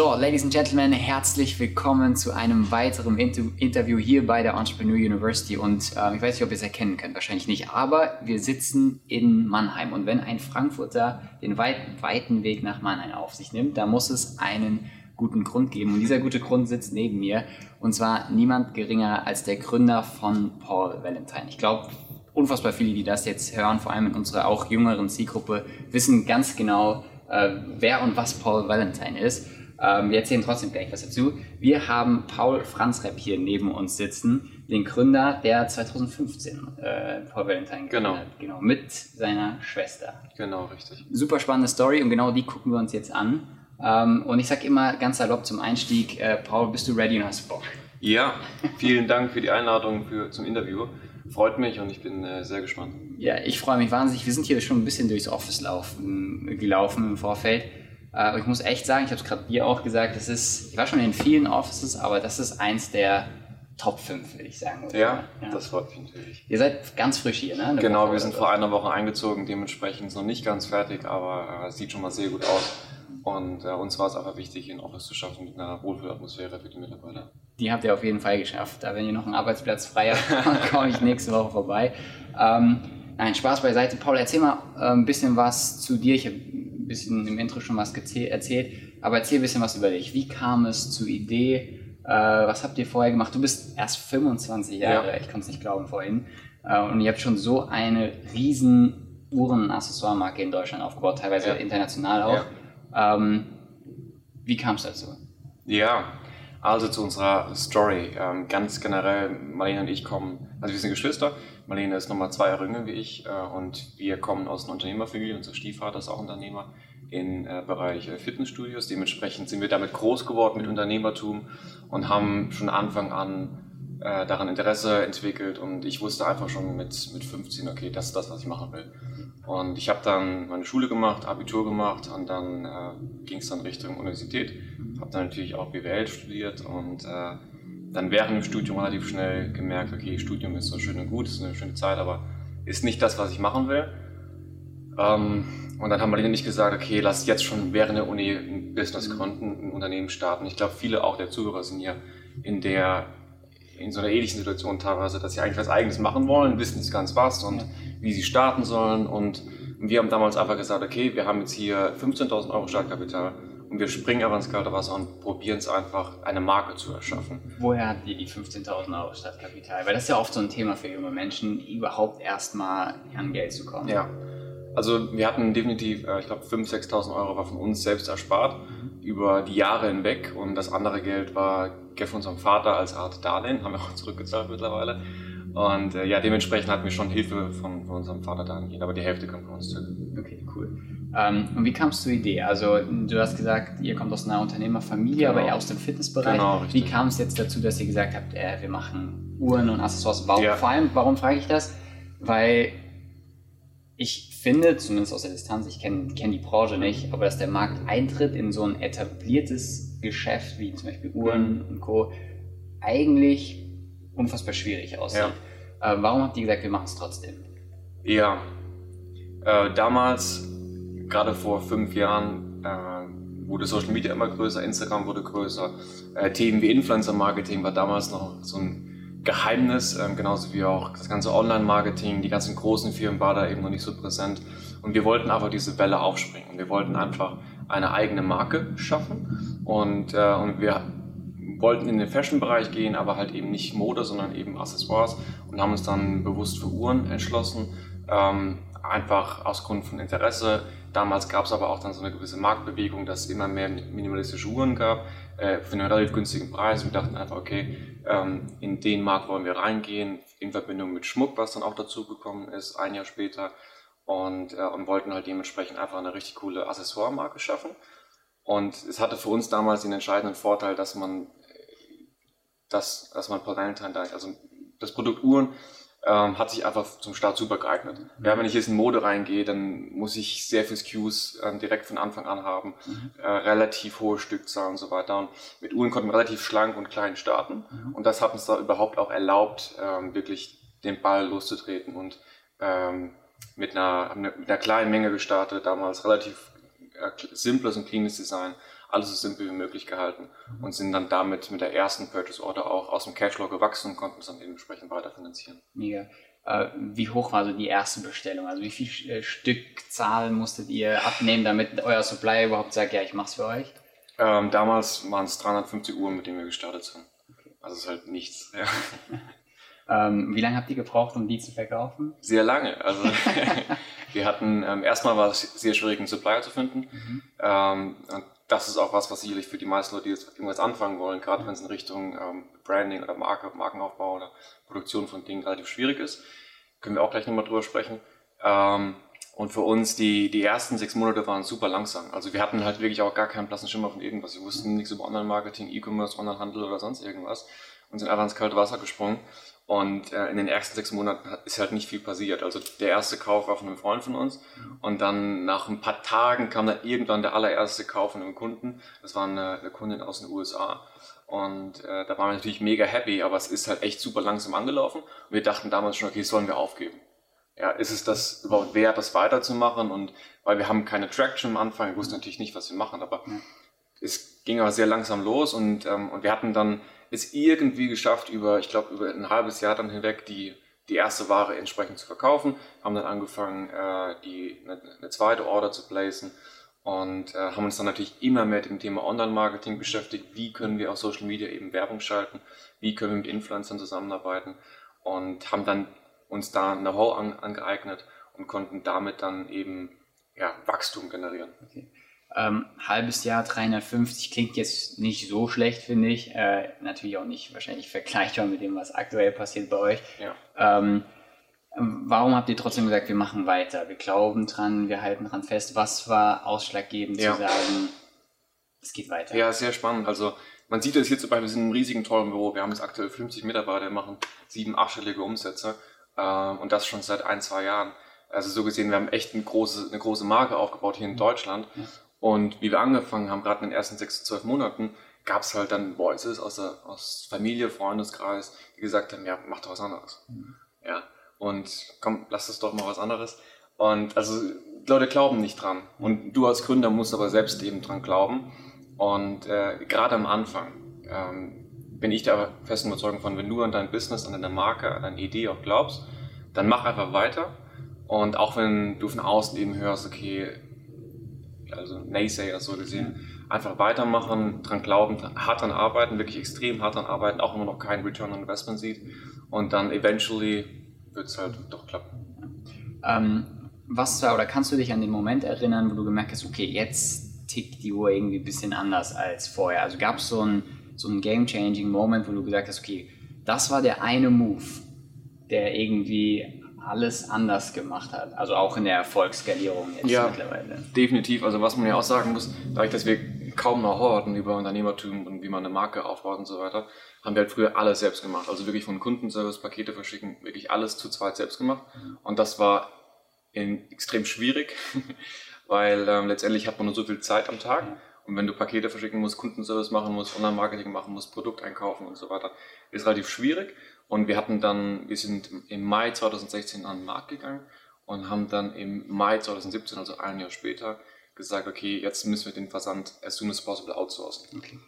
So, Ladies and Gentlemen, herzlich willkommen zu einem weiteren Inter Interview hier bei der Entrepreneur University. Und äh, ich weiß nicht, ob ihr es erkennen könnt, wahrscheinlich nicht, aber wir sitzen in Mannheim. Und wenn ein Frankfurter den weiten, weiten Weg nach Mannheim auf sich nimmt, da muss es einen guten Grund geben. Und dieser gute Grund sitzt neben mir. Und zwar niemand geringer als der Gründer von Paul Valentine. Ich glaube, unfassbar viele, die das jetzt hören, vor allem in unserer auch jüngeren Zielgruppe, wissen ganz genau, äh, wer und was Paul Valentine ist. Ähm, wir erzählen trotzdem gleich was dazu. Wir haben Paul Franzrepp hier neben uns sitzen, den Gründer, der 2015 äh, Paul Valentine genau. hat. Genau, mit seiner Schwester. Genau, richtig. Super spannende Story und genau die gucken wir uns jetzt an. Ähm, und ich sage immer ganz salopp zum Einstieg, äh, Paul, bist du ready und hast Bock? Ja, vielen Dank für die Einladung für, zum Interview. Freut mich und ich bin äh, sehr gespannt. Ja, ich freue mich wahnsinnig. Wir sind hier schon ein bisschen durchs Office laufen, gelaufen im Vorfeld. Aber ich muss echt sagen, ich habe es gerade dir auch gesagt, das ist, ich war schon in vielen Offices, aber das ist eins der Top 5, würde ich sagen. Oder? Ja, das freut mich natürlich. Ihr seid ganz frisch hier, ne? Eine genau, Woche wir sind vor einer Woche eingezogen, dementsprechend noch nicht ganz fertig, aber äh, sieht schon mal sehr gut aus. Und äh, uns war es einfach wichtig, hier ein Office zu schaffen mit einer Wohlfühlatmosphäre für die Mitarbeiter. Die habt ihr auf jeden Fall geschafft. Da wenn ihr noch einen Arbeitsplatz frei habt, komme ich nächste Woche vorbei. Ähm, nein, Spaß beiseite. Paul, erzähl mal äh, ein bisschen was zu dir. Ich habe bisschen im Intro schon was erzählt, aber erzähl ein bisschen was über dich. Wie kam es zur Idee? Äh, was habt ihr vorher gemacht? Du bist erst 25 Jahre, Ja. ich konnte es nicht glauben vorhin. Äh, und ihr habt schon so eine riesen Uhren-Accessoire-Marke in Deutschland aufgebaut, teilweise Ja. international auch. Ähm, wie kam es dazu? Ja, also zu unserer Story. Ähm, ganz generell, Marlene und ich kommen, also wir sind Geschwister. Marlene ist nochmal zwei Jahre jünger wie ich äh, und wir kommen aus einer Unternehmerfamilie. Unser Stiefvater ist auch Unternehmer im äh, Bereich äh, Fitnessstudios. Dementsprechend sind wir damit groß geworden mit Unternehmertum und haben schon Anfang an äh, daran Interesse entwickelt und ich wusste einfach schon mit, mit 15, okay, das ist das, was ich machen will. Und ich habe dann meine Schule gemacht, Abitur gemacht und dann äh, ging es dann Richtung Universität. Habe dann natürlich auch BWL studiert und äh, dann während dem Studium relativ schnell gemerkt, okay, Studium ist so schön und gut, ist eine schöne Zeit, aber ist nicht das, was ich machen will. Ähm, und dann haben und ich gesagt, okay, lass jetzt schon während der Uni ein Business gründen, ein Unternehmen starten. Ich glaube, viele auch der Zuhörer sind hier in der in so einer ähnlichen Situation teilweise, dass sie eigentlich was Eigenes machen wollen, wissen nicht ganz was und wie sie starten sollen. Und wir haben damals einfach gesagt, okay, wir haben jetzt hier 15.000 Euro Startkapital wir springen aber ins kalte Wasser und probieren es einfach, eine Marke zu erschaffen. Woher habt ihr die 15.000 Euro Stadtkapital? Weil das ist ja oft so ein Thema für junge Menschen, überhaupt erstmal an Geld zu kommen. Ja, also wir hatten definitiv, äh, ich glaube, 5.000, 6.000 Euro war von uns selbst erspart über die Jahre hinweg und das andere Geld war von unserem Vater als Art Darlehen, haben wir auch zurückgezahlt mittlerweile. Und äh, ja, dementsprechend hatten wir schon Hilfe von, von unserem Vater dahingehend, aber die Hälfte kommt von uns zurück. Okay. Ähm, und wie kamst du zur Idee? Also du hast gesagt, ihr kommt aus einer Unternehmerfamilie, Genau. aber eher aus dem Fitnessbereich. Genau, wie richtig. kam es jetzt dazu, dass ihr gesagt habt, äh, wir machen Uhren und Accessoires? Warum, Ja. Vor allem, warum frage ich das? Weil ich finde, zumindest aus der Distanz, ich kenne kenn die Branche nicht, aber dass der Markt eintritt in so ein etabliertes Geschäft wie zum Beispiel Uhren und Co. eigentlich unfassbar schwierig aussieht. Äh, warum habt ihr gesagt, wir machen es trotzdem? Ja, äh, damals, gerade vor fünf Jahren, äh, wurde Social Media immer größer, Instagram wurde größer. Äh, Themen wie Influencer-Marketing war damals noch so ein Geheimnis, ähm, genauso wie auch das ganze Online-Marketing, die ganzen großen Firmen war da eben noch nicht so präsent. Und wir wollten einfach diese Welle aufspringen. Wir wollten einfach eine eigene Marke schaffen und, äh, und wir wollten in den Fashion-Bereich gehen, aber halt eben nicht Mode, sondern eben Accessoires und haben uns dann bewusst für Uhren entschlossen, ähm, einfach aus Grund von Interesse. Damals gab es aber auch dann so eine gewisse Marktbewegung, dass es immer mehr minimalistische Uhren gab, äh, für einen relativ günstigen Preis. Wir dachten einfach, okay, ähm, in den Markt wollen wir reingehen, in Verbindung mit Schmuck, was dann auch dazu gekommen ist, ein Jahr später. Und, äh, und wollten halt dementsprechend einfach eine richtig coole Accessoire-Marke schaffen. Und es hatte für uns damals den entscheidenden Vorteil, dass man, dass, dass man Valentine, also das Produkt Uhren, ähm, hat sich einfach zum Start super geeignet. Mhm. Ja, wenn ich jetzt in Mode reingehe, dann muss ich sehr viel SKUs äh, direkt von Anfang an haben, mhm. äh, relativ hohe Stückzahlen und so weiter. Und mit Uhren konnten wir relativ schlank und klein starten. Mhm. Und das hat uns da überhaupt auch erlaubt, ähm, wirklich den Ball loszutreten und ähm, mit, einer, mit einer kleinen Menge gestartet, damals relativ äh, simples und cleanes Design, alles so simpel wie möglich gehalten und sind dann damit mit der ersten Purchase Order auch aus dem Cashflow gewachsen und konnten es dann dementsprechend weiterfinanzieren. Mega. Äh, wie hoch war so die erste Bestellung? Also wie viel äh, Stückzahl musstet ihr abnehmen, damit euer Supply überhaupt sagt, ja, ich mach's für euch? Ähm, damals waren es 350 Uhr, mit denen wir gestartet sind. Okay. Also es ist halt nichts. Ja. Ähm, wie lange habt ihr gebraucht, um die zu verkaufen? Sehr lange. Also wir hatten ähm, erstmal war es sehr schwierig, einen Supplier zu finden. Mhm. Ähm, das ist auch was, was sicherlich für die meisten Leute, die jetzt irgendwas anfangen wollen, gerade wenn es in Richtung ähm, Branding oder Marke, Markenaufbau oder Produktion von Dingen relativ schwierig ist. Können wir auch gleich nochmal drüber sprechen. Ähm, und für uns, die, die ersten sechs Monate waren super langsam. Also wir hatten halt wirklich auch gar keinen blassen Schimmer von irgendwas. Wir wussten nichts über Online-Marketing, E-Commerce, Online-Handel oder sonst irgendwas und sind einfach ins kalte Wasser gesprungen. Und äh, in den ersten sechs Monaten ist halt nicht viel passiert. Also der erste Kauf war von einem Freund von uns und dann nach ein paar Tagen kam dann irgendwann der allererste Kauf von einem Kunden. Das war eine, eine Kundin aus den USA. Und äh, da waren wir natürlich mega happy, aber es ist halt echt super langsam angelaufen. Und wir dachten damals schon, okay, sollen wir aufgeben? Ja, ist es das überhaupt wert, das weiterzumachen? Und weil wir haben keine Traction am Anfang, wir wussten natürlich nicht, was wir machen, aber es ging aber sehr langsam los und, ähm, und wir hatten dann es irgendwie geschafft, über, ich glaube, über ein halbes Jahr dann hinweg die, die erste Ware entsprechend zu verkaufen, haben dann angefangen, äh, die, eine, eine, zweite Order zu placen und äh, haben uns dann natürlich immer mehr mit dem Thema Online-Marketing beschäftigt. Wie können wir auf Social Media eben Werbung schalten? Wie können wir mit Influencern zusammenarbeiten? Und haben dann uns da Know-how an, angeeignet und konnten damit dann eben ja, Wachstum generieren. Okay. Ähm, halbes Jahr 350 klingt jetzt nicht so schlecht, finde ich. Äh, natürlich auch nicht wahrscheinlich vergleichbar mit dem, was aktuell passiert bei euch. Ja. Ähm, warum habt ihr trotzdem gesagt, wir machen weiter? Wir glauben dran, wir halten dran fest. Was war ausschlaggebend ja. zu sagen, es geht weiter? Ja, sehr spannend. Also man sieht das hier zum Beispiel, wir sind in einem riesigen, tollen Büro. Wir haben jetzt aktuell 50 Mitarbeiter, machen sieben, achtstellige Umsätze äh, und das schon seit ein, zwei Jahren. Also so gesehen, wir haben echt eine große, eine große Marke aufgebaut hier in Deutschland. Und wie wir angefangen haben, gerade in den ersten sechs zu zwölf Monaten, gab es halt dann Voices aus, der, aus Familie, Freundeskreis, die gesagt haben, ja, mach doch was anderes. Mhm. Ja, und komm, lass das doch mal was anderes. Und also Leute glauben nicht dran. Und du als Gründer musst aber selbst eben dran glauben. Und äh, gerade am Anfang ähm, bin ich der festen Überzeugung von, wenn du an dein Business, an deine Marke, an deine Idee auch glaubst, dann mach einfach weiter. Und auch wenn du von außen eben hörst, okay, also Naysayer so gesehen, einfach weitermachen, dran glauben, hart dran arbeiten, wirklich extrem hart dran arbeiten, auch man noch keinen Return on Investment sieht und dann eventually wird es halt doch klappen. Ähm, was war, oder kannst du dich an den Moment erinnern, wo du gemerkt hast, okay, jetzt tickt die Uhr irgendwie ein bisschen anders als vorher? Also gab es so einen so game-changing Moment, wo du gesagt hast, okay, das war der eine Move, der irgendwie alles anders gemacht hat. Also auch in der Erfolgsskalierung jetzt ja, mittlerweile. Definitiv. Also was man ja auch sagen muss, dadurch, dass wir kaum Know-how hatten über Unternehmertum und wie man eine Marke aufbaut und so weiter, haben wir halt früher alles selbst gemacht. Also wirklich von Kundenservice, Pakete verschicken, wirklich alles zu zweit selbst gemacht. Mhm. Und das war in, extrem schwierig, weil ähm, letztendlich hat man nur so viel Zeit am Tag. Mhm. Und wenn du Pakete verschicken musst, Kundenservice machen musst, Online-Marketing machen musst, Produkt einkaufen und so weiter, ist relativ schwierig. Und wir hatten dann, wir sind im Mai 2016 an den Markt gegangen und haben dann im Mai 2017, also ein Jahr später, gesagt, okay, jetzt müssen wir den Versand as soon as possible outsourcen. Okay.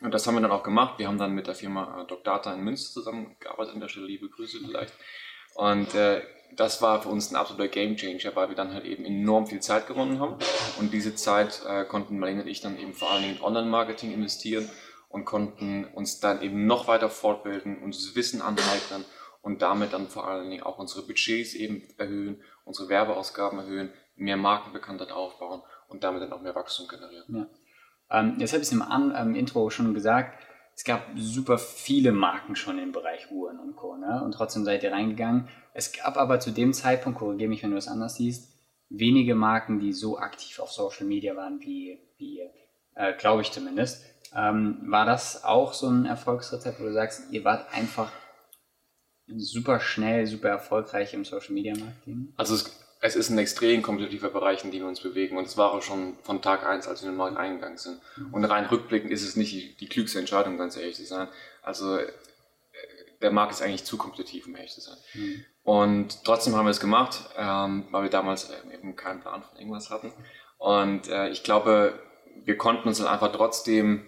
Und das haben wir dann auch gemacht. Wir haben dann mit der Firma äh, DocData in Münster zusammengearbeitet, an der Stelle liebe Grüße vielleicht. Und äh, das war für uns ein absoluter Gamechanger, weil wir dann halt eben enorm viel Zeit gewonnen haben. Und diese Zeit äh, konnten Marlene und ich dann eben vor allen Dingen in Online-Marketing investieren und konnten uns dann eben noch weiter fortbilden, uns Wissen aneignen und damit dann vor allen Dingen auch unsere Budgets eben erhöhen, unsere Werbeausgaben erhöhen, mehr Markenbekanntheit aufbauen und damit dann auch mehr Wachstum generieren. Ja. Ähm, jetzt habe ich es im An ähm, Intro schon gesagt, es gab super viele Marken schon im Bereich Uhren und Co. Ne? Und trotzdem seid ihr reingegangen. Es gab aber zu dem Zeitpunkt, korrigiere mich, wenn du es anders siehst, wenige Marken, die so aktiv auf Social Media waren wie, wie äh, glaube ich zumindest. Ähm, war das auch so ein Erfolgsrezept, wo du sagst, ihr wart einfach super schnell, super erfolgreich im Social Media Marketing? Also es, es ist ein extrem kompetitiver Bereich, in dem wir uns bewegen und es war auch schon von Tag 1, als wir in den Markt eingegangen sind. Mhm. Und rein rückblickend ist es nicht die, die klügste Entscheidung, ganz ehrlich zu sein. Also äh, der Markt ist eigentlich zu kompetitiv, um ehrlich zu sein. Mhm. Und trotzdem haben wir es gemacht, ähm, weil wir damals äh, eben keinen Plan von irgendwas hatten. Und äh, ich glaube, wir konnten uns dann einfach trotzdem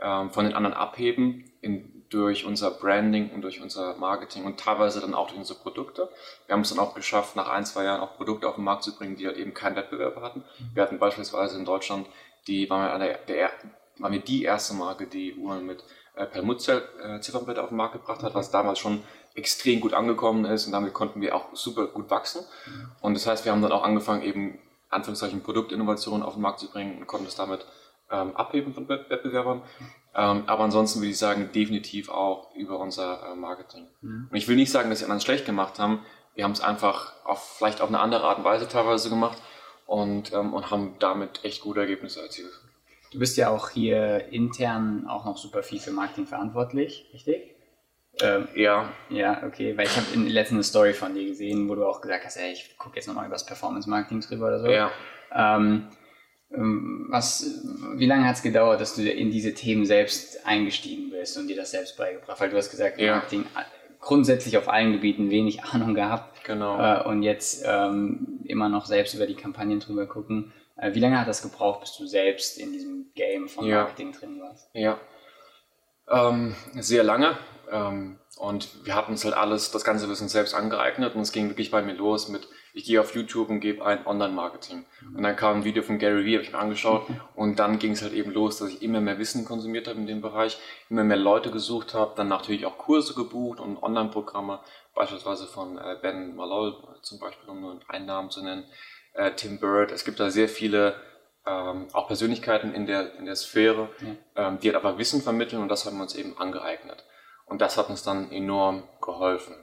ähm, von den anderen abheben in, durch unser Branding und durch unser Marketing und teilweise dann auch durch unsere Produkte. Wir haben es dann auch geschafft, nach ein, zwei Jahren auch Produkte auf den Markt zu bringen, die halt eben keinen Wettbewerb hatten. Wir hatten beispielsweise in Deutschland, die waren wir, der, waren wir die erste Marke, die Uhren mit äh, Perlmutter-Ziffernblätter auf den Markt gebracht hat, was damals schon extrem gut angekommen ist und damit konnten wir auch super gut wachsen. Und das heißt, wir haben dann auch angefangen, eben Anführungszeichen Produktinnovationen auf den Markt zu bringen und konnten es damit ähm, abheben von Wettbewerbern. Ähm, aber ansonsten würde ich sagen, definitiv auch über unser äh, Marketing. Mhm. Und ich will nicht sagen, dass die anderen schlecht gemacht haben. Wir haben es einfach auf, vielleicht auf eine andere Art und Weise teilweise gemacht und, ähm, und haben damit echt gute Ergebnisse erzielt. Du bist ja auch hier intern auch noch super viel für Marketing verantwortlich, richtig? Ähm, ja. Ja, okay, weil ich habe in letzten eine Story von dir gesehen, wo du auch gesagt hast, ey, ich gucke jetzt nochmal über das Performance Marketing drüber oder so. Ja. Ähm, was, wie lange hat es gedauert, dass du in diese Themen selbst eingestiegen bist und dir das selbst beigebracht? Weil du hast gesagt, ja. Marketing äh, grundsätzlich auf allen Gebieten wenig Ahnung gehabt. Genau. Äh, und jetzt ähm, immer noch selbst über die Kampagnen drüber gucken. Äh, wie lange hat das gebraucht, bis du selbst in diesem Game von Marketing ja. drin warst? Ja. Ähm, sehr lange. Ähm, und wir hatten uns halt alles, das ganze Wissen selbst angeeignet und es ging wirklich bei mir los mit, ich gehe auf YouTube und gebe ein Online-Marketing. Und dann kam ein Video von Gary Vee, habe ich mir angeschaut und dann ging es halt eben los, dass ich immer mehr Wissen konsumiert habe in dem Bereich, immer mehr Leute gesucht habe, dann natürlich auch Kurse gebucht und Online-Programme, beispielsweise von äh, Ben Malol zum Beispiel, um nur einen Namen zu nennen, äh, Tim Bird. Es gibt da sehr viele ähm, auch Persönlichkeiten in der, in der Sphäre, ja. ähm, die halt aber Wissen vermitteln und das haben wir uns eben angeeignet. Und das hat uns dann enorm geholfen.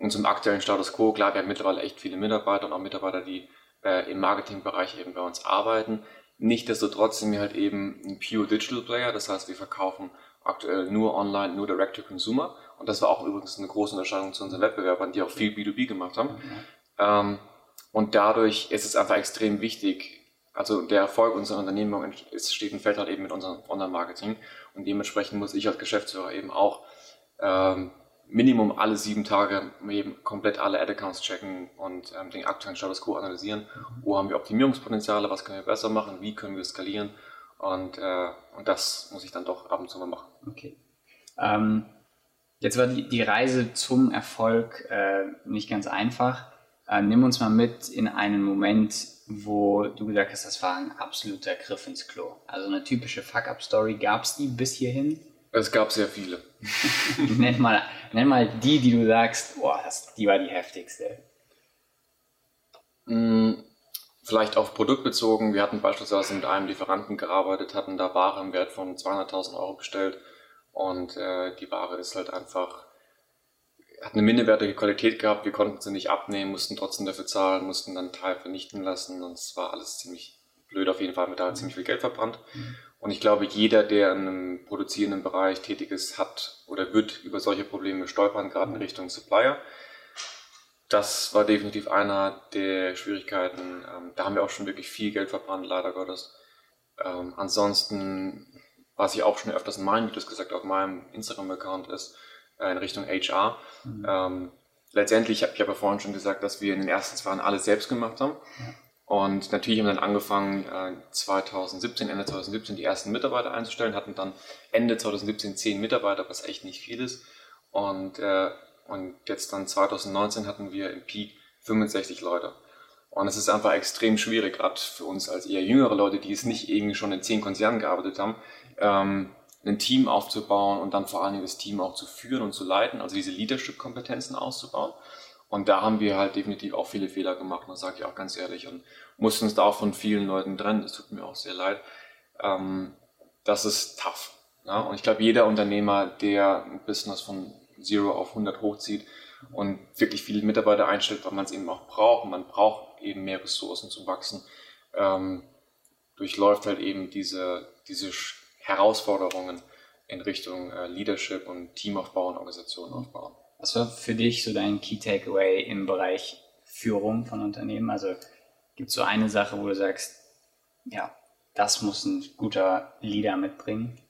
Und zum aktuellen Status quo, klar, wir haben mittlerweile echt viele Mitarbeiter und auch Mitarbeiter, die äh, im Marketingbereich eben bei uns arbeiten. Nichtsdestotrotz sind wir halt eben ein Pure Digital Player, das heißt, wir verkaufen aktuell nur online, nur Direct to Consumer. Und das war auch übrigens eine große Unterscheidung zu unseren Wettbewerbern, die auch viel B2B gemacht haben. Mhm. Ähm, und dadurch ist es einfach extrem wichtig, also der Erfolg unserer Unternehmung ist, steht und fällt halt eben mit unserem Online-Marketing. Und dementsprechend muss ich als Geschäftsführer eben auch ähm, Minimum alle sieben Tage eben komplett alle Ad-Accounts checken und ähm, den aktuellen Status Quo analysieren. Wo haben wir Optimierungspotenziale, was können wir besser machen, wie können wir skalieren und, äh, und das muss ich dann doch ab und zu mal machen. Okay. Ähm, jetzt war die, die Reise zum Erfolg äh, nicht ganz einfach. Äh, nimm uns mal mit in einen Moment, wo du gesagt hast, das war ein absoluter Griff ins Klo. Also eine typische Fuck-Up-Story. Gab es die bis hierhin? Es gab sehr viele. nenn, mal, nenn mal die, die du sagst, boah, das, die war die heftigste. Hm, vielleicht auf Produkt bezogen. Wir hatten beispielsweise mit einem Lieferanten gearbeitet, hatten da Ware im Wert von 200.000 Euro bestellt und äh, die Ware ist halt einfach, hat eine minderwertige Qualität gehabt, wir konnten sie nicht abnehmen, mussten trotzdem dafür zahlen, mussten dann Teil vernichten lassen und es war alles ziemlich blöd auf jeden Fall, mit da ziemlich viel Geld verbrannt. Mhm. Und ich glaube, jeder, der in einem produzierenden Bereich tätig ist, hat oder wird über solche Probleme stolpern, gerade in Richtung Supplier. Das war definitiv einer der Schwierigkeiten. Ähm, da haben wir auch schon wirklich viel Geld verbrannt, leider Gottes. Ähm, ansonsten, was ich auch schon öfters in meinen Videos gesagt auf meinem Instagram-Account ist, äh, in Richtung HR. Mhm. Ähm, letztendlich, ich habe ja vorhin schon gesagt, dass wir in den ersten zwei Jahren alles selbst gemacht haben. Ja. Und natürlich haben wir dann angefangen, 2017, äh, Ende 2017 die ersten Mitarbeiter einzustellen, hatten dann Ende 2017 zehn Mitarbeiter, was echt nicht viel ist. Und, äh, und jetzt dann 2019 hatten wir im Peak 65 Leute. Und es ist einfach extrem schwierig, gerade für uns als eher jüngere Leute, die es nicht irgendwie schon in zehn Konzernen gearbeitet haben, ähm, ein Team aufzubauen und dann vor allen Dingen das Team auch zu führen und zu leiten, also diese Leadership-Kompetenzen auszubauen. Und da haben wir halt definitiv auch viele Fehler gemacht, das sage ich auch ganz ehrlich. Und mussten uns da auch von vielen Leuten trennen. Es tut mir auch sehr leid. Ähm, das ist tough. Ja? Und ich glaube, jeder Unternehmer, der ein Business von Zero auf 100 hochzieht und wirklich viele Mitarbeiter einstellt, weil man es eben auch braucht. Man braucht eben mehr Ressourcen zu wachsen, ähm, durchläuft halt eben diese, diese Herausforderungen in Richtung äh, Leadership und Teamaufbau und Organisation aufbauen. Was war für dich so dein Key Takeaway im Bereich Führung von Unternehmen? Also gibt es so eine Sache, wo du sagst, ja, das muss ein guter Leader mitbringen?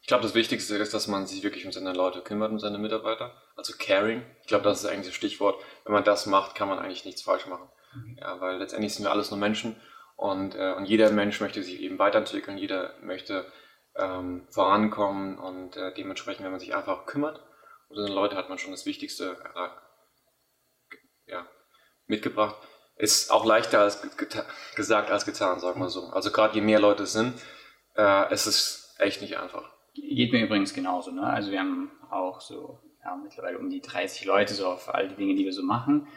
Ich glaube, das Wichtigste ist, dass man sich wirklich um seine Leute kümmert, um seine Mitarbeiter. Also Caring. Ich glaube, das ist eigentlich das Stichwort. Wenn man das macht, kann man eigentlich nichts falsch machen. Mhm. Ja, weil letztendlich sind wir alles nur Menschen und, äh, und jeder Mensch möchte sich eben weiterentwickeln, jeder möchte ähm, vorankommen und äh, dementsprechend, wenn man sich einfach kümmert um seine Leute, hat man schon das Wichtigste äh, ja, mitgebracht. Ist auch leichter als gesagt als getan, sagen wir so. Also gerade je mehr Leute sind, äh, es ist echt nicht einfach. Geht mir übrigens genauso. Ne? Also wir haben auch so ja, mittlerweile um die 30 Leute so auf all die Dinge, die wir so machen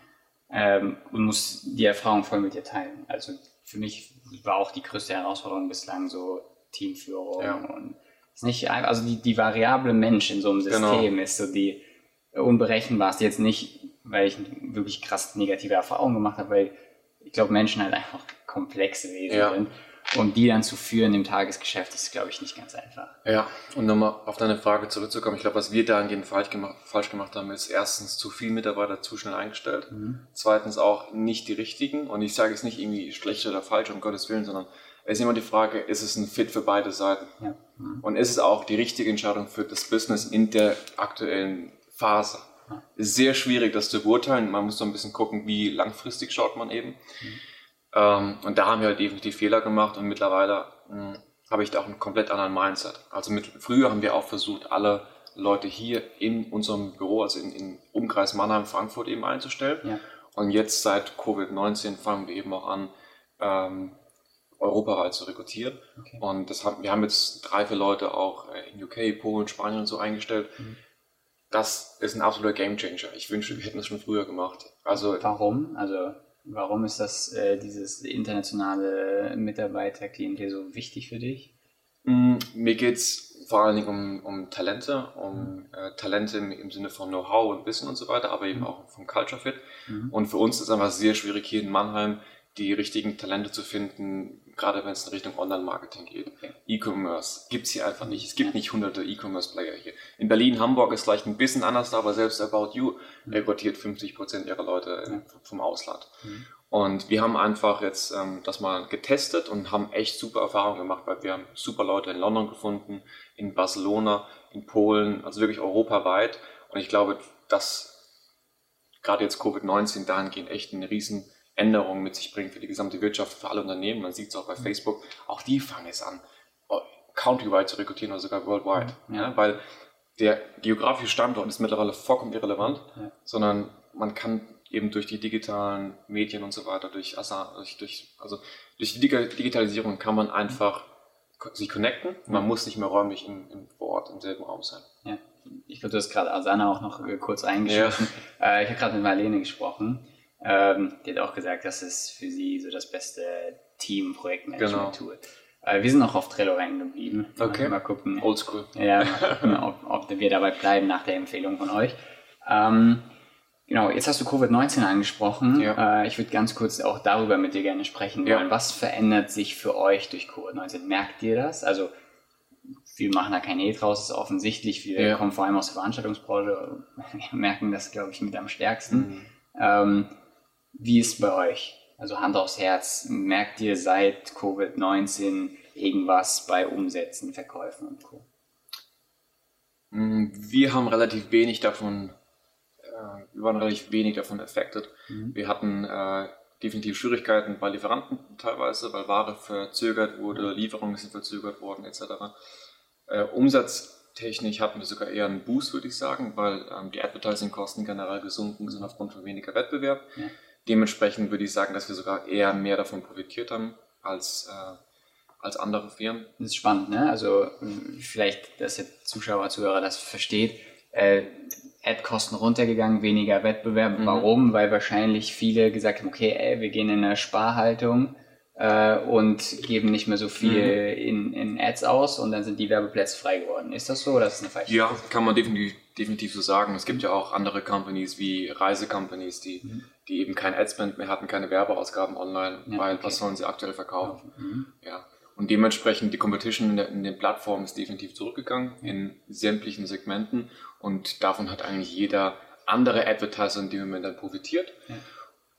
ähm, und muss die Erfahrung voll mit dir teilen. Also für mich war auch die größte Herausforderung bislang so Teamführung ja. und ist nicht also die, die variable Mensch in so einem genau. System genau. ist so die unberechenbarste. Jetzt nicht, weil ich wirklich krass negative Erfahrungen gemacht habe, weil ich glaube, Menschen halt einfach komplexe Wesen ja. sind. Und die dann zu führen im Tagesgeschäft ist, glaube ich, nicht ganz einfach. Ja, und nochmal auf deine Frage zurückzukommen. Ich glaube, was wir dahingehend falsch gemacht, falsch gemacht haben, ist erstens zu viele Mitarbeiter zu schnell eingestellt. Mhm. Zweitens auch nicht die richtigen. Und ich sage es nicht irgendwie schlecht oder falsch, um Gottes Willen, sondern ist immer die Frage, ist es ein Fit für beide Seiten? Ja. Und ist es auch die richtige Entscheidung für das Business in der aktuellen Phase? Ist sehr schwierig, das zu beurteilen. Man muss so ein bisschen gucken, wie langfristig schaut man eben. Mhm. Ähm, und da haben wir halt definitiv Fehler gemacht und mittlerweile mh, hm, habe ich da auch einen komplett anderen Mindset. Also mit, früher haben wir auch versucht, alle Leute hier in unserem Büro, also in, in Umkreis Mannheim, Frankfurt eben einzustellen. Ja. Und jetzt seit Covid-19 fangen wir eben auch an, ähm, europaweit zu rekrutieren. Okay. Und das haben, wir haben jetzt drei, vier Leute auch äh, in UK, Polen, Spanien und so eingestellt. Mhm. Das ist ein absoluter Gamechanger. Ich wünschte, wir hätten das schon früher gemacht. Also, Warum? Also Warum ist das äh, dieses internationale Mitarbeiterklientel so wichtig für dich? Mm, mir geht es vor allen Dingen um, um Talente, um äh, Talente im, im, Sinne von Know-how und Wissen und so weiter, aber eben mhm. auch vom Culture Fit. Mhm. Und für uns ist es einfach sehr schwierig, hier in Mannheim die richtigen Talente zu finden, gerade wenn es in Richtung Online-Marketing geht. Okay. E-Commerce gibt es hier einfach nicht. Es gibt ja. nicht hunderte E-Commerce-Player hier. In Berlin, Hamburg ist vielleicht ein bisschen anders, aber selbst About You mhm. rekrutiert 50 Prozent ihrer Leute ja. vom Ausland. Mhm. Und wir haben einfach jetzt ähm, das mal getestet und haben echt super Erfahrungen gemacht, weil wir haben super Leute in London gefunden, in Barcelona, in Polen, also wirklich europaweit. Und ich glaube, dass gerade jetzt Covid-19 dahingehend echt eine riesen Änderungen mit sich bringt für die gesamte Wirtschaft, für alle Unternehmen. Man sieht es auch bei mhm. Facebook. Auch die fangen es an, oh, countrywide zu rekrutieren oder sogar worldwide. Mhm. Ja. Weil der geografische Standort ist mittlerweile vollkommen irrelevant, ja. sondern man kann eben durch die digitalen Medien und so weiter, durch, durch, also durch die Digitalisierung kann man einfach sich connecten. Man muss nicht mehr räumlich im, im, Ort im selben Raum sein. Ja. Ich glaube, du hast gerade Asana auch noch äh, kurz eingeschossen. Ja. Äh, ich habe gerade mit Marlene gesprochen. Ähm, die hat auch gesagt, das ist für sie so das beste Team-Projektmanagement-Tool. Genau. Äh, wir sind noch auf Trello hängen geblieben. Okay. Mal gucken. Oldschool. Ja, gucken, ob, ob, wir dabei bleiben nach der Empfehlung von euch. Ähm, genau, jetzt hast du Covid-19 angesprochen. Ja. Äh, ich würde ganz kurz auch darüber mit dir gerne sprechen wollen. Ja. Was verändert sich für euch durch Covid-19? Merkt ihr das? Also, wir machen da kein E draus, ist offensichtlich. Wir ja. kommen vor allem aus der Veranstaltungsbranche, wir merken das, glaube ich, mit am stärksten. Mhm. Ähm, wie ist es bei euch? Also Hand aufs Herz, merkt ihr seit Covid-19 irgendwas bei Umsätzen, Verkäufen und Co.? Mm, wir haben relativ wenig davon, äh, wir waren relativ wenig davon affected. Mhm. Wir hatten äh, definitiv Schwierigkeiten bei Lieferanten teilweise, weil Ware verzögert wurde, Lieferungen sind verzögert worden etc. Äh, umsatztechnisch hatten wir sogar eher einen Boost, würde ich sagen, weil ähm, die Advertising-Kosten generell gesunken sind aufgrund von weniger Wettbewerb. Ja. Dementsprechend würde ich sagen, dass wir sogar eher mehr davon profitiert haben als, äh, als andere Firmen. Das ist spannend, ne? Also vielleicht, dass der Zuschauer, Zuhörer das versteht. Äh, Ad-Kosten runtergegangen, weniger Wettbewerb. Mhm. Warum? Weil wahrscheinlich viele gesagt haben, okay, ey, wir gehen in eine Sparhaltung äh, und geben nicht mehr so viel mhm. in, in Ads aus und dann sind die Werbeplätze frei geworden. Ist das so oder ist das eine falsche Ja, kann man definitiv, definitiv so sagen. Es gibt ja auch andere Companies wie Reisecompanies, die, mhm. die eben kein Adspend mehr hatten, keine Werbeausgaben online, ja, weil okay. was sollen sie aktuell verkaufen? Mhm. Ja. Und dementsprechend die Competition in, der, in, den Plattformen ist definitiv zurückgegangen in sämtlichen Segmenten und davon hat eigentlich jeder andere Advertiser in dem Moment dann profitiert. Ja.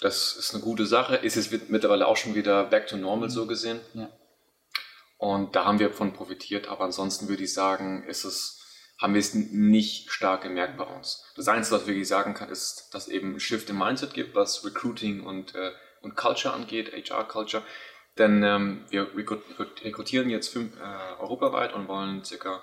Das ist eine gute Sache. Ist es mittlerweile auch schon wieder back to normal so gesehen. Ja. Und da haben wir von profitiert. Aber ansonsten würde ich sagen, ist es, haben wir es nicht stark gemerkt bei uns. Das Einzige, was ich wirklich sagen kann, ist, dass eben ein Shift im Mindset gibt, was Recruiting und, äh, und Culture angeht, HR-Culture. Denn ähm, wir rekrutieren jetzt fünf, äh, europaweit und wollen ca.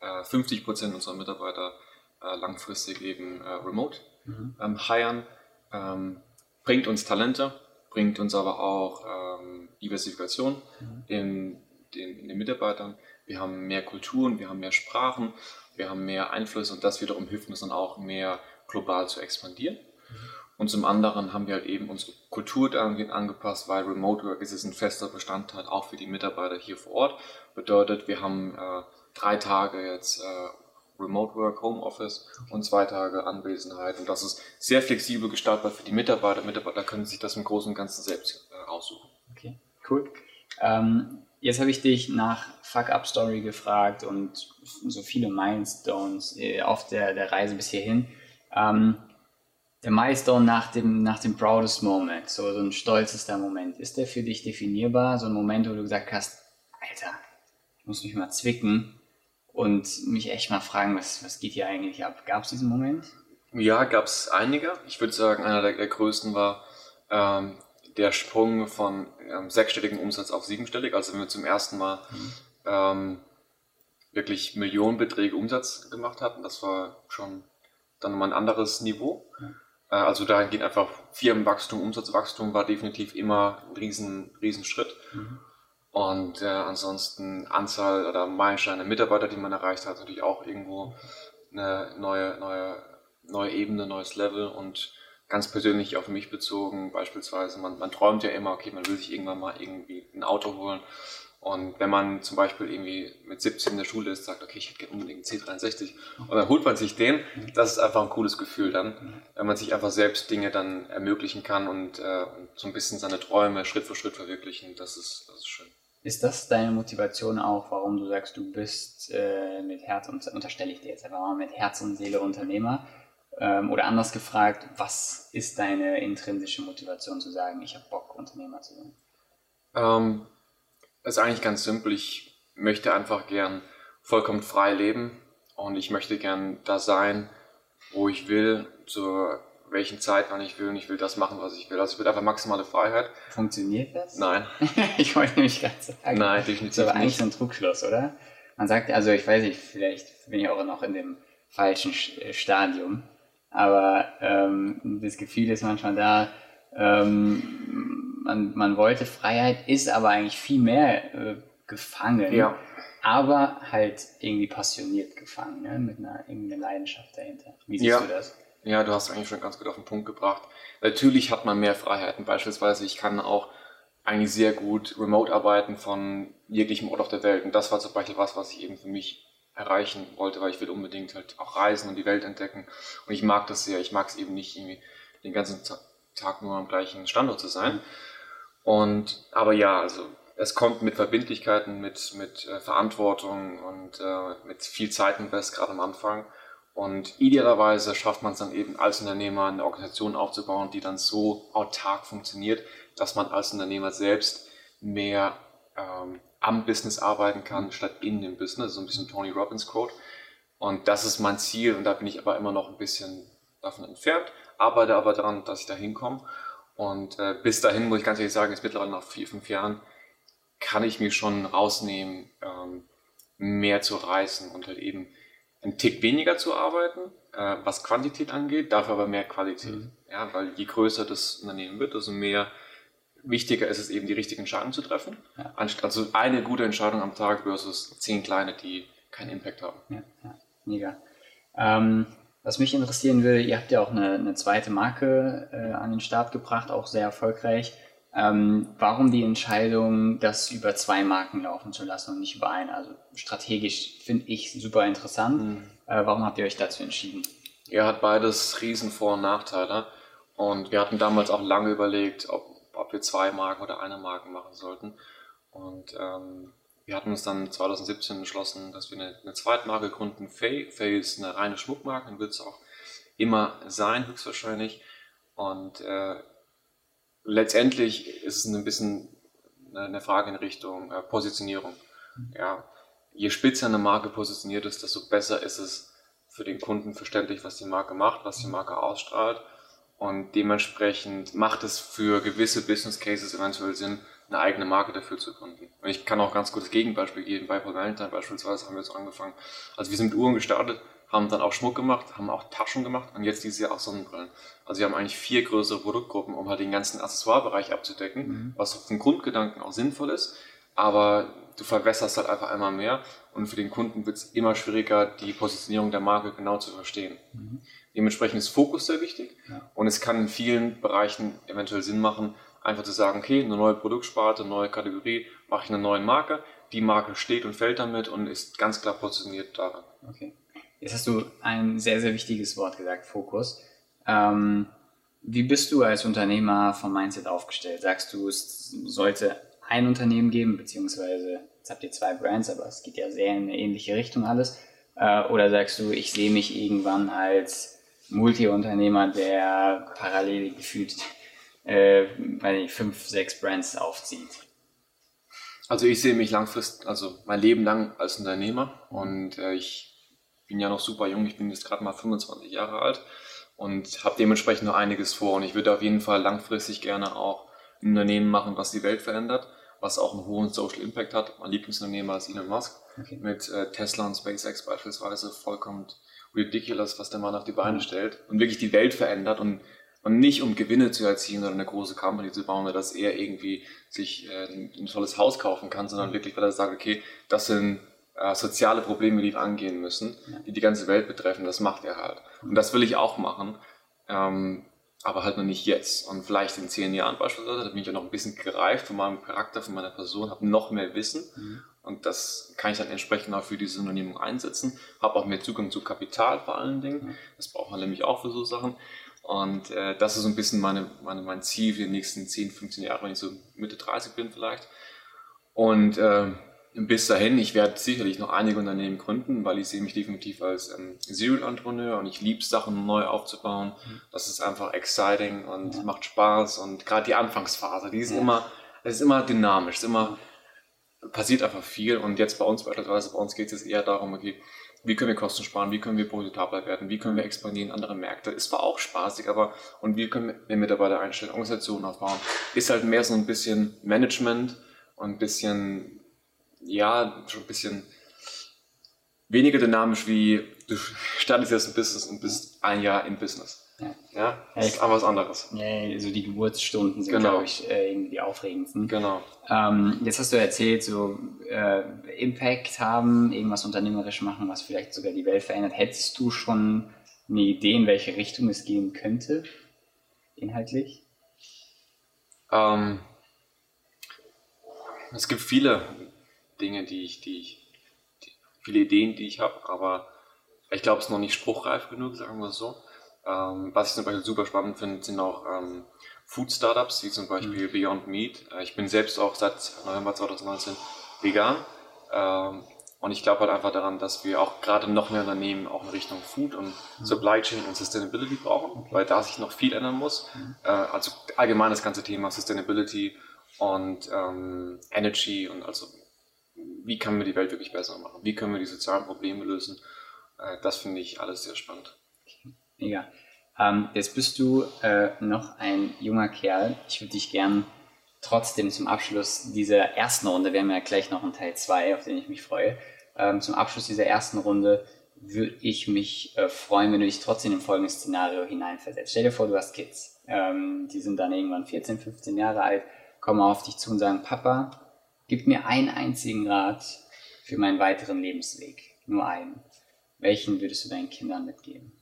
Äh, 50 Prozent unserer Mitarbeiter äh, langfristig eben äh, remote mhm. ähm, hiren. Ähm, bringt uns Talente, bringt uns aber auch ähm, Diversifikation mhm. in, den, in den Mitarbeitern. Wir haben mehr Kulturen, wir haben mehr Sprachen, wir haben mehr Einfluss und das wiederum hilft uns dann auch mehr global zu expandieren. Mhm. Und zum anderen haben wir halt eben unsere Kultur dahingehend angepasst, weil Remote Work ist ein fester Bestandteil auch für die Mitarbeiter hier vor Ort. Bedeutet, wir haben äh, drei Tage jetzt äh, Remote Work, Home Office und zwei Tage Anwesenheit. Und das ist sehr flexibel gestaltbar für die Mitarbeiter. Mitarbeiter können sich das im Großen und Ganzen selbst äh, aussuchen. Okay, cool. Ähm, jetzt habe ich dich nach Fuck-Up-Story gefragt und so viele Milestones äh, auf der, der Reise bis hierhin. Ähm, der Milestone nach dem, nach dem proudest Moment, so, so ein stolzester Moment, ist der für dich definierbar? So ein Moment, wo du gesagt hast, Alter, ich muss mich mal zwicken, und mich echt mal fragen, was, was geht hier eigentlich ab? Gab es diesen Moment? Ja, gab es einige. Ich würde sagen, einer der, der größten war ähm, der Sprung von ähm, sechsstelligem Umsatz auf siebenstellig. Also wenn wir zum ersten Mal mhm. ähm, wirklich Millionenbeträge Umsatz gemacht hatten, das war schon dann mal ein anderes Niveau. Mhm. Äh, also dahingehend einfach Firmenwachstum, Umsatzwachstum war definitiv immer ein riesen, riesen Schritt. Mhm. Und äh, ansonsten Anzahl oder Meilensteine Mitarbeiter, die man erreicht hat, natürlich auch irgendwo eine neue, neue, neue Ebene, neues Level und ganz persönlich auf mich bezogen, beispielsweise, man, man träumt ja immer, okay, man will sich irgendwann mal irgendwie ein Auto holen. Und wenn man zum Beispiel irgendwie mit 17 in der Schule ist, sagt, okay, ich hätte unbedingt einen C63 und dann holt man sich den, das ist einfach ein cooles Gefühl dann, wenn man sich einfach selbst Dinge dann ermöglichen kann und, äh, und so ein bisschen seine Träume Schritt für Schritt verwirklichen, das ist, das ist schön. Ist das deine Motivation auch, warum du sagst, du bist äh, mit Herz und unterstelle ich dir jetzt einfach mal mit Herz und Seele Unternehmer? Ähm, oder anders gefragt, was ist deine intrinsische Motivation zu sagen, ich habe Bock, Unternehmer zu sein? Ähm, ist eigentlich ganz simpel. Ich möchte einfach gern vollkommen frei leben und ich möchte gern da sein, wo ich will, zur welchen Zeit, wann ich will und ich will das machen, was ich will. Also ich will einfach maximale Freiheit. Funktioniert das? Nein. ich wollte nämlich gerade sagen. Nein, definitiv nicht. Das ist aber eigentlich so ein Trugschluss, oder? Man sagt, also ich weiß nicht, vielleicht bin ich auch noch in dem falschen äh, Stadium, aber ähm, das Gefühl ist manchmal da, ähm, man, man wollte Freiheit, ist aber eigentlich viel mehr äh, gefangen. Ja. Aber halt irgendwie passioniert gefangen, ne? mit einer irgendeiner Leidenschaft dahinter. Wie siehst ja. du das? Ja, du hast eigentlich schon ganz gut auf den Punkt gebracht. Natürlich hat man mehr Freiheiten. Beispielsweise, ich kann auch eigentlich sehr gut remote arbeiten von jeglichem Ort auf der Welt. Und das war zum Beispiel was, was ich eben für mich erreichen wollte, weil ich will unbedingt halt auch reisen und die Welt entdecken. Und ich mag das sehr. Ich mag es eben nicht irgendwie den ganzen Tag nur am gleichen Standort zu sein. Und, aber ja, also es kommt mit Verbindlichkeiten, mit, mit äh, Verantwortung und äh, mit viel Zeit invest, gerade am Anfang. Und idealerweise schafft man es dann eben als Unternehmer eine Organisation aufzubauen, die dann so autark funktioniert, dass man als Unternehmer selbst mehr ähm, am Business arbeiten kann, statt in dem Business. So ein bisschen Tony Robbins Quote. Und das ist mein Ziel und da bin ich aber immer noch ein bisschen davon entfernt, arbeite aber daran, dass ich da hinkomme. Und äh, bis dahin muss ich ganz ehrlich sagen, jetzt mittlerweile nach vier, fünf Jahren, kann ich mir schon rausnehmen, ähm, mehr zu reißen und halt eben einen Tick weniger zu arbeiten, äh, was Quantität angeht, dafür aber mehr Qualität. Mhm. Ja, weil je größer das Unternehmen wird, desto mehr wichtiger ist es eben, die richtigen Entscheidungen zu treffen. Ja. Also eine gute Entscheidung am Tag versus zehn kleine, die keinen Impact haben. Ja, ja. mega. Ähm, was mich interessieren würde, ihr habt ja auch eine, eine zweite Marke äh, an den Start gebracht, auch sehr erfolgreich. Ähm, warum die Entscheidung, das über zwei Marken laufen zu lassen und nicht über eine? Also strategisch finde ich super interessant. Mhm. Äh, warum habt ihr euch dazu entschieden? Er hat beides riesen Vor- und Nachteile. Und wir hatten damals auch lange überlegt, ob, ob wir zwei Marken oder eine Marke machen sollten. Und ähm, wir hatten uns dann 2017 entschlossen, dass wir eine, eine Zweitmarke gründen, Faye. Faye ist eine reine Schmuckmarke und wird es auch immer sein, höchstwahrscheinlich. Und äh, letztendlich ist es ein bisschen eine Frage in Richtung äh, Positionierung. Ja, je spitzer eine Marke positioniert ist, desto besser ist es für den Kunden verständlich, was die Marke macht, was die Marke ausstrahlt. Und dementsprechend macht es für gewisse Business Cases eventuell Sinn, eine eigene Marke dafür zu gründen. Und ich kann auch ganz gutes Gegenbeispiel geben. Bei Paul Valentine beispielsweise haben wir jetzt angefangen. Also wir sind mit Uhren gestartet, haben dann auch Schmuck gemacht, haben auch Taschen gemacht und jetzt dieses Jahr auch Sonnenbrillen. Also wir haben eigentlich vier größere Produktgruppen, um halt den ganzen Accessoire-Bereich abzudecken, mhm. was auf den Grundgedanken auch sinnvoll ist. Aber du verwässerst halt einfach einmal mehr und für den Kunden wird es immer schwieriger, die Positionierung der Marke genau zu verstehen. Mhm. Dementsprechend ist Fokus sehr wichtig ja. und es kann in vielen Bereichen eventuell Sinn machen, einfach zu sagen, okay, eine neue Produktsparte, eine neue Kategorie, mache ich eine neue Marke. Die Marke steht und fällt damit und ist ganz klar positioniert daran. Okay. Jetzt hast du ein sehr, sehr wichtiges Wort gesagt, Fokus. Ähm, wie bist du als Unternehmer vom Mindset aufgestellt? Sagst du, es sollte ein Unternehmen geben, beziehungsweise jetzt habt ihr zwei Brands, aber es geht ja sehr in eine ähnliche Richtung alles. Äh, oder sagst du, ich sehe mich irgendwann als Multi-Unternehmer, der parallel gefühlt äh, ich fünf, sechs Brands aufzieht? Also ich sehe mich langfristig, also mein Leben lang als Unternehmer und äh, ich bin ja noch super jung, ich bin jetzt gerade mal 25 Jahre alt und habe dementsprechend noch einiges vor und ich würde auf jeden Fall langfristig gerne auch ein Unternehmen machen, was die Welt verändert, was auch einen hohen Social Impact hat. Mein Lieblingsunternehmer ist Elon Musk okay. mit äh, Tesla und SpaceX beispielsweise vollkommen ridiculous, was der Mann auf die Beine mhm. stellt und wirklich die Welt verändert und und nicht um Gewinne zu erzielen oder eine große Company zu bauen oder dass er irgendwie sich äh, ein, tolles Haus kaufen kann, sondern wirklich, weil er sagt, okay, das sind äh, soziale Probleme, die wir angehen müssen, die die ganze Welt betreffen, das macht er halt. Und das will ich auch machen, ähm, aber halt noch nicht jetzt. Und vielleicht in zehn Jahren beispielsweise, da bin ich ja noch ein bisschen gereift von meinem Charakter, von meiner Person, habe noch mehr Wissen mhm. und das kann ich dann entsprechend auch für diese Unternehmung einsetzen, habe auch mehr Zugang zu Kapital vor allen Dingen, mhm. das braucht man nämlich auch für so Sachen und äh, das ist so ein bisschen meine, meine, mein Ziel für die nächsten 10, 15 Jahre, wenn ich so Mitte 30 bin vielleicht. Und äh, bis dahin, ich werde sicherlich noch einige Unternehmen gründen, weil ich sehe mich definitiv als ähm, Serial-Entrepreneur und ich liebe Sachen neu aufzubauen. Mhm. Das ist einfach exciting und ja. macht Spaß und gerade die Anfangsphase, die ist ja. immer, es ist immer dynamisch, es ist immer, passiert einfach viel und jetzt bei uns beispielsweise, bei uns geht es eher darum, okay, wie können wir Kosten sparen, wie können wir profitabler werden, wie können wir expandieren in andere Märkte. Ist zwar auch spaßig, aber und wie können wir Mitarbeiter einstellen, Organisationen aufbauen, ist halt mehr so ein bisschen Management und ein bisschen, ja, schon ein bisschen weniger dynamisch wie du startest jetzt ein Business und bist ein Jahr im Business. Ja, ja das ist aber was anderes. Ja, so die Geburtsstunden sind, genau. glaube ich, äh, irgendwie die aufregendsten. Genau. Ähm, jetzt hast du erzählt, so äh, Impact haben, irgendwas unternehmerisch machen, was vielleicht sogar die Welt verändert. Hättest du schon eine Idee, in welche Richtung es gehen könnte, inhaltlich? Ähm, es gibt viele Dinge, die ich, die ich, die, viele Ideen, die ich habe, aber ich glaube, es ist noch nicht spruchreif genug, sagen wir es so. Ähm, was ich zum Beispiel super spannend finde, sind auch ähm, Food-Startups, wie zum Beispiel mhm. Beyond Meat. Äh, ich bin selbst auch seit November 2019 vegan. Ähm, und ich glaube halt einfach daran, dass wir auch gerade noch mehr Unternehmen auch in Richtung Food und mhm. Supply Chain und Sustainability brauchen, okay. weil da sich noch viel ändern muss. Mhm. Äh, also allgemein das ganze Thema Sustainability und ähm, Energy und also wie können wir die Welt wirklich besser machen? Wie können wir die sozialen Probleme lösen? Äh, das finde ich alles sehr spannend. Mega. Ähm, jetzt bist du äh, noch ein junger Kerl. Ich würde dich gern trotzdem zum Abschluss dieser ersten Runde, wir haben ja gleich noch einen Teil 2, auf den ich mich freue, ähm, zum Abschluss dieser ersten Runde würde ich mich äh, freuen, wenn du dich trotzdem in folgendes Szenario hineinversetzt. Stell dir vor, du hast Kids. Ähm, die sind dann irgendwann 14, 15 Jahre alt, kommen auf dich zu und sagen, Papa, gib mir einen einzigen Rat für meinen weiteren Lebensweg. Nur einen. Welchen würdest du deinen Kindern mitgeben?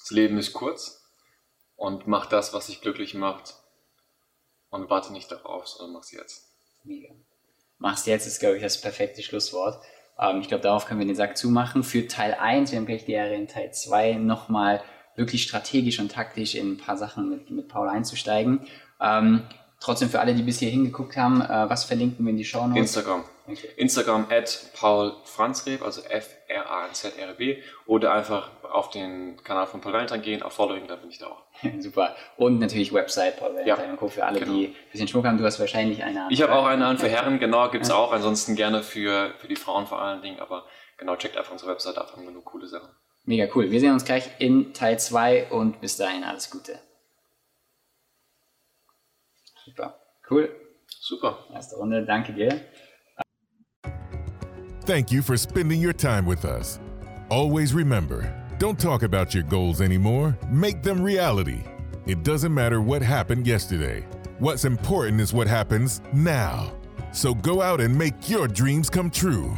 Das Leben ist kurz und mach das, was dich glücklich macht und warte nicht darauf, sondern mach's jetzt. Mega. Mach's jetzt ist, glaube ich, das perfekte Schlusswort. Ähm, ich glaube, darauf können wir den Sack zumachen. Für Teil 1, wir haben gleich die Ehre in Teil 2 nochmal wirklich strategisch und taktisch in ein paar Sachen mit, mit Paul einzusteigen. Ähm, trotzdem für alle, die bis hier hingeguckt haben, äh, was verlinken wir in die Show Notes? Instagram. Okay. Instagram at Paul Franzreb, also F-R-A-Z-R-B, oder einfach auf den Kanal von Paul Valentine gehen, auf Following, da bin ich da auch. Super. Und natürlich Website Paul Valentine ja, Co. für alle, genau. die ein bisschen Schmuck haben. Du hast wahrscheinlich eine an. Ich habe auch eine an für Herren, genau, gibt es auch. Ansonsten gerne für, für die Frauen vor allen Dingen, aber genau, checkt einfach unsere Website ab, haben wir nur coole Sachen. Mega cool. Wir sehen uns gleich in Teil 2 und bis dahin alles Gute. Super. Cool. Super. Erste Runde. Danke dir. Thank you for spending your time with us. Always remember, don't talk about your goals anymore, make them reality. It doesn't matter what happened yesterday. What's important is what happens now. So go out and make your dreams come true.